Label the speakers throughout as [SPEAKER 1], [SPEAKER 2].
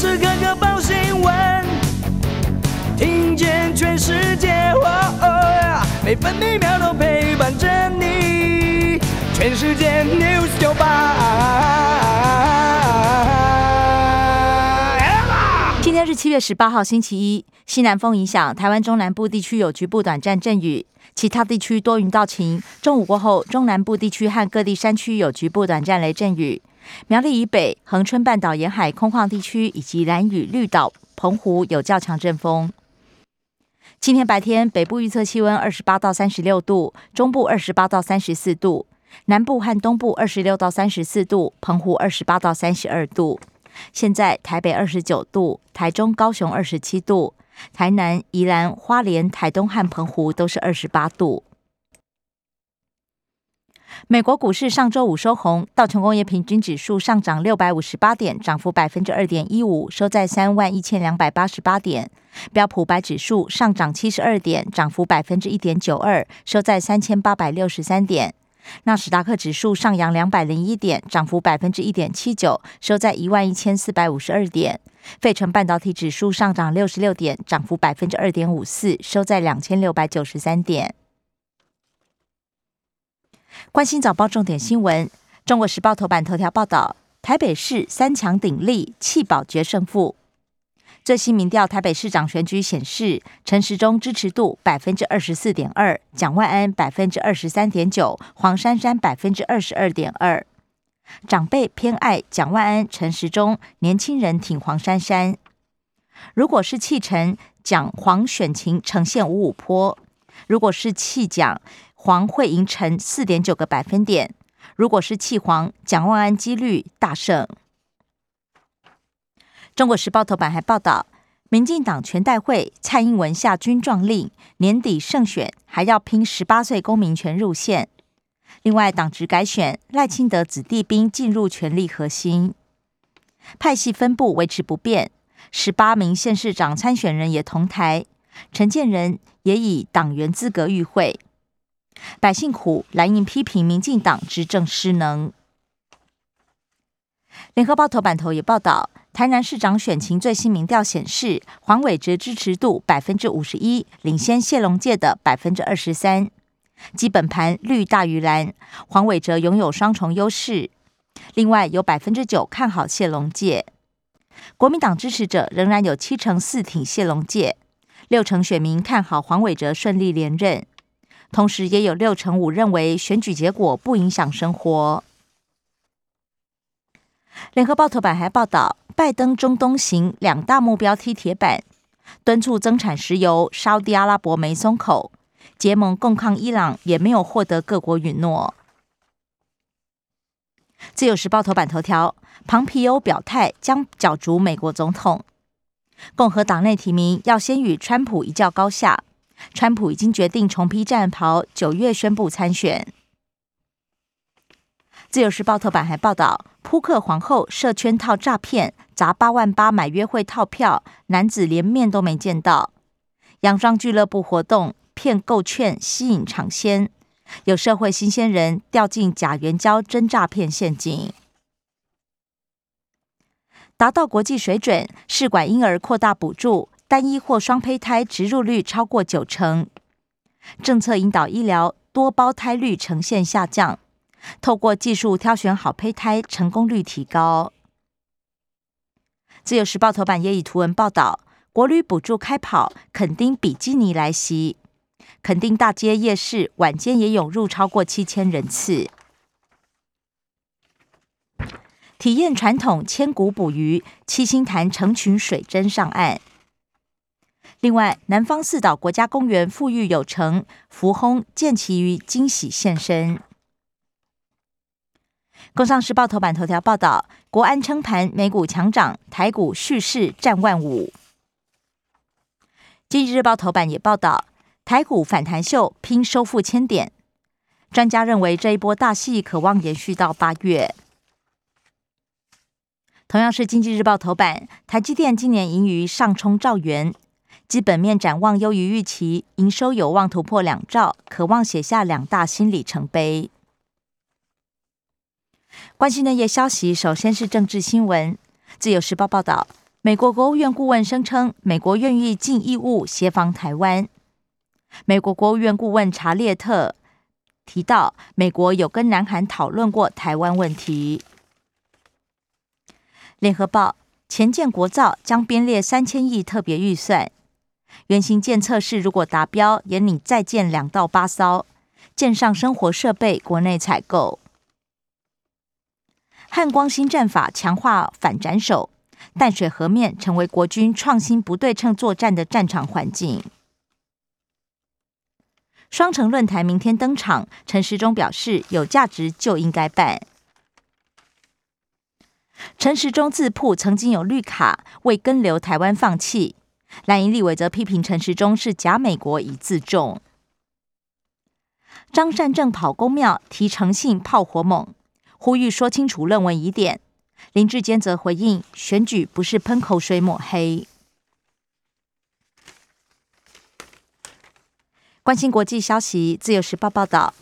[SPEAKER 1] 时刻刻报新闻，听见全世界，每分每秒都陪伴着你。全世界 news 九八。
[SPEAKER 2] 今天是七月十八号，星期一。西南风影响台湾中南部地区有局部短暂阵雨，其他地区多云到晴。中午过后，中南部地区和各地山区有局部短暂雷阵雨。苗栗以北、恒春半岛沿海空旷地区以及蓝屿、绿岛、澎湖有较强阵风。今天白天，北部预测气温二十八到三十六度，中部二十八到三十四度，南部和东部二十六到三十四度，澎湖二十八到三十二度。现在台北二十九度，台中、高雄二十七度，台南、宜兰、花莲、台东和澎湖都是二十八度。美国股市上周五收红，道琼工业平均指数上涨六百五十八点，涨幅百分之二点一五，收在三万一千两百八十八点。标普白指数上涨七十二点，涨幅百分之一点九二，收在三千八百六十三点。纳斯达克指数上扬两百零一点，涨幅百分之一点七九，收在一万一千四百五十二点。费城半导体指数上涨六十六点，涨幅百分之二点五四，收在两千六百九十三点。关心早报重点新闻，《中国时报》头版头条报道：台北市三强鼎立，弃保决胜负。最新民调台北市长选举显示，陈时中支持度百分之二十四点二，蒋万安百分之二十三点九，黄珊珊百分之二十二点二。长辈偏爱蒋万安、陈时中，年轻人挺黄珊珊。如果是弃陈，蒋黄选情呈现五五坡；如果是弃蒋，黄会赢成四点九个百分点，如果是弃黄，蒋万安几率大胜。中国时报头版还报道，民进党全代会蔡英文下军状令，年底胜选还要拼十八岁公民权入宪。另外，党职改选赖清德子弟兵进入权力核心，派系分布维持不变，十八名县市长参选人也同台，陈建仁也以党员资格与会。百姓苦，蓝营批评民进党执政失能。联合报头版头也报道，台南市长选情最新民调显示，黄伟哲支持度百分之五十一，领先谢龙介的百分之二十三。基本盘绿大于蓝，黄伟哲拥有双重优势。另外有百分之九看好谢龙介，国民党支持者仍然有七成四挺谢龙介，六成选民看好黄伟哲顺利连任。同时，也有六成五认为选举结果不影响生活。联合报头版还报道，拜登中东行两大目标踢铁板，敦促增产石油，沙地阿拉伯没松口，结盟共抗伊朗也没有获得各国允诺。自由时报头版头条，庞皮欧表态将角逐美国总统，共和党内提名要先与川普一较高下。川普已经决定重披战袍，九月宣布参选。自由时报头版还报道，扑克皇后设圈套诈骗，砸八万八买约会套票，男子连面都没见到。洋装俱乐部活动骗购券，吸引尝鲜，有社会新鲜人掉进假援交真诈骗陷阱。达到国际水准，试管婴儿扩大补助。单一或双胚胎植入率超过九成，政策引导医疗多胞胎率呈现下降。透过技术挑选好胚胎，成功率提高。自由时报头版也以图文报道，国旅补助开跑，垦丁比基尼来袭，垦丁大街夜市晚间也涌入超过七千人次，体验传统千古捕鱼，七星潭成群水针上岸。另外，南方四岛国家公园富裕有成，福轰见其于惊喜现身。工商时报头版头条报道，国安撑盘，美股强涨，台股蓄势战万五。经济日报头版也报道，台股反弹秀拼收复千点，专家认为这一波大戏可望延续到八月。同样是经济日报头版，台积电今年盈余上冲兆元。基本面展望优于预期，营收有望突破两兆，渴望写下两大新里程碑。关心的夜消息，首先是政治新闻。自由时报报道，美国国务院顾问声称，美国愿意尽义务协防台湾。美国国务院顾问查列特提到，美国有跟南韩讨论过台湾问题。联合报前建国造将编列三千亿特别预算，原型舰测试如果达标，也拟再建两到八艘，舰上生活设备国内采购。汉光新战法强化反斩首。淡水河面成为国军创新不对称作战的战场环境。双城论坛明天登场，陈时中表示有价值就应该办。陈时中自曝曾经有绿卡，为跟留台湾放弃。蓝营立委则批评陈时中是假美国以自重。张善政跑公庙提诚信炮火猛，呼吁说清楚论文疑点。林志坚则回应：选举不是喷口水抹黑。关心国际消息，《自由时报》报道，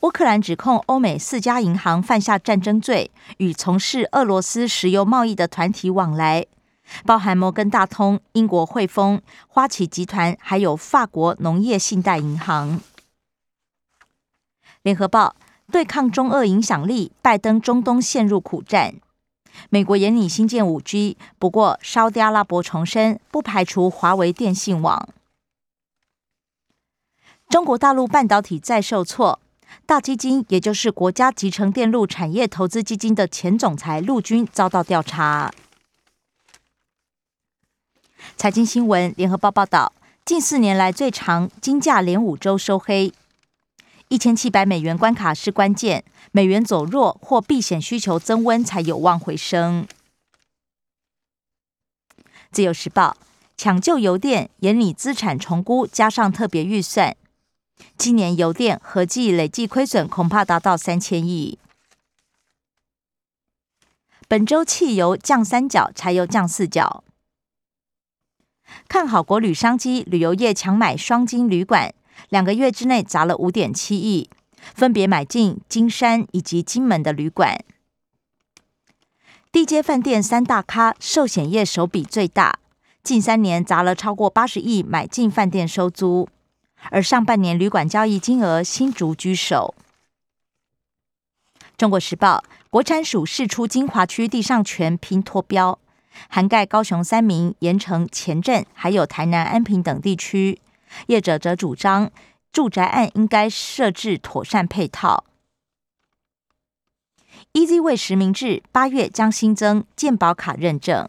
[SPEAKER 2] 乌克兰指控欧美四家银行犯下战争罪，与从事俄罗斯石油贸易的团体往来，包含摩根大通、英国汇丰、花旗集团，还有法国农业信贷银行。联合报对抗中俄影响力，拜登中东陷入苦战。美国研拟新建五 G，不过沙特阿拉伯重申不排除华为电信网。中国大陆半导体再受挫，大基金也就是国家集成电路产业投资基金的前总裁陆军遭到调查。财经新闻，联合报报道，近四年来最长金价连五周收黑。一千七百美元关卡是关键，美元走弱或避险需求增温才有望回升。自由时报抢救油电，严拟资产重估，加上特别预算，今年油电合计累计亏损恐怕达到三千亿。本周汽油降三角，柴油降四角。看好国旅商机，旅游业强买双金旅馆。两个月之内砸了五点七亿，分别买进金山以及金门的旅馆。地接饭店三大咖，寿险业手笔最大，近三年砸了超过八十亿买进饭店收租，而上半年旅馆交易金额新竹居首。中国时报国产署释出金华区地上权拼脱标，涵盖高雄三明、盐城、前镇，还有台南安平等地区。业者则主张，住宅案应该设置妥善配套。EZ 为实名制，八月将新增健保卡认证。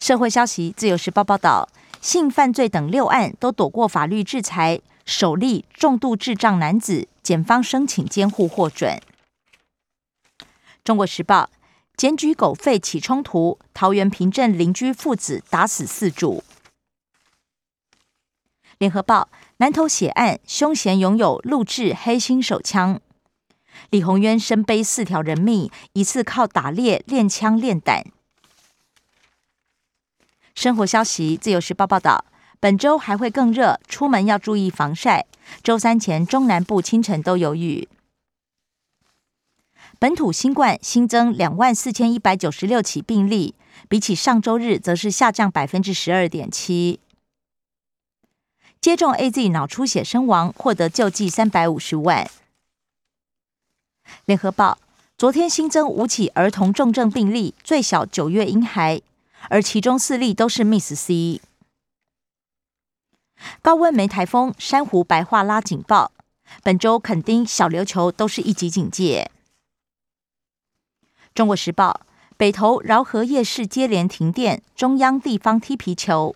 [SPEAKER 2] 社会消息，自由时报报道，性犯罪等六案都躲过法律制裁，首例重度智障男子，检方申请监护获准。中国时报检举狗吠起冲突，桃园平镇邻居父子打死四主。联合报南投血案，凶嫌拥有录制黑心手枪。李宏渊身背四条人命，疑似靠打猎练枪练胆。生活消息，自由时报报道，本周还会更热，出门要注意防晒。周三前中南部清晨都有雨。本土新冠新增两万四千一百九十六起病例，比起上周日则是下降百分之十二点七。接种 A Z 脑出血身亡，获得救济三百五十万。联合报昨天新增五起儿童重症病例，最小九月婴孩，而其中四例都是 Miss C。高温梅台风珊瑚白化拉警报，本周垦丁小琉球都是一级警戒。中国时报北投饶河夜市接连停电，中央地方踢皮球。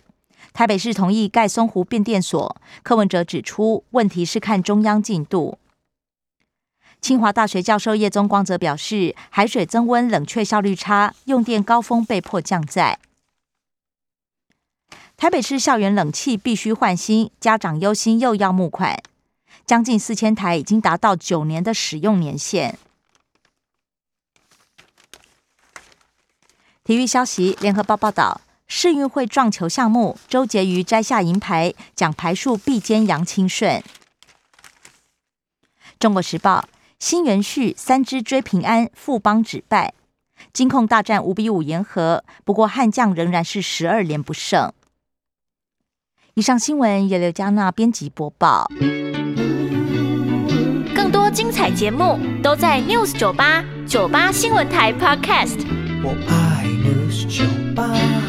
[SPEAKER 2] 台北市同意盖松湖变电所，柯文哲指出，问题是看中央进度。清华大学教授叶宗光则表示，海水增温，冷却效率差，用电高峰被迫降载。台北市校园冷气必须换新，家长忧心又要募款，将近四千台已经达到九年的使用年限。体育消息，联合报报道。世运会撞球项目，周杰瑜摘下银牌，奖牌数必肩杨清顺。中国时报新元旭三支追平安，富邦止败。金控大战五比五言和，不过悍将仍然是十二连不胜。以上新闻由刘嘉娜编辑播报。
[SPEAKER 3] 更多精彩节目都在 News 九八九八新闻台 Podcast。
[SPEAKER 1] 我爱 Este é pai.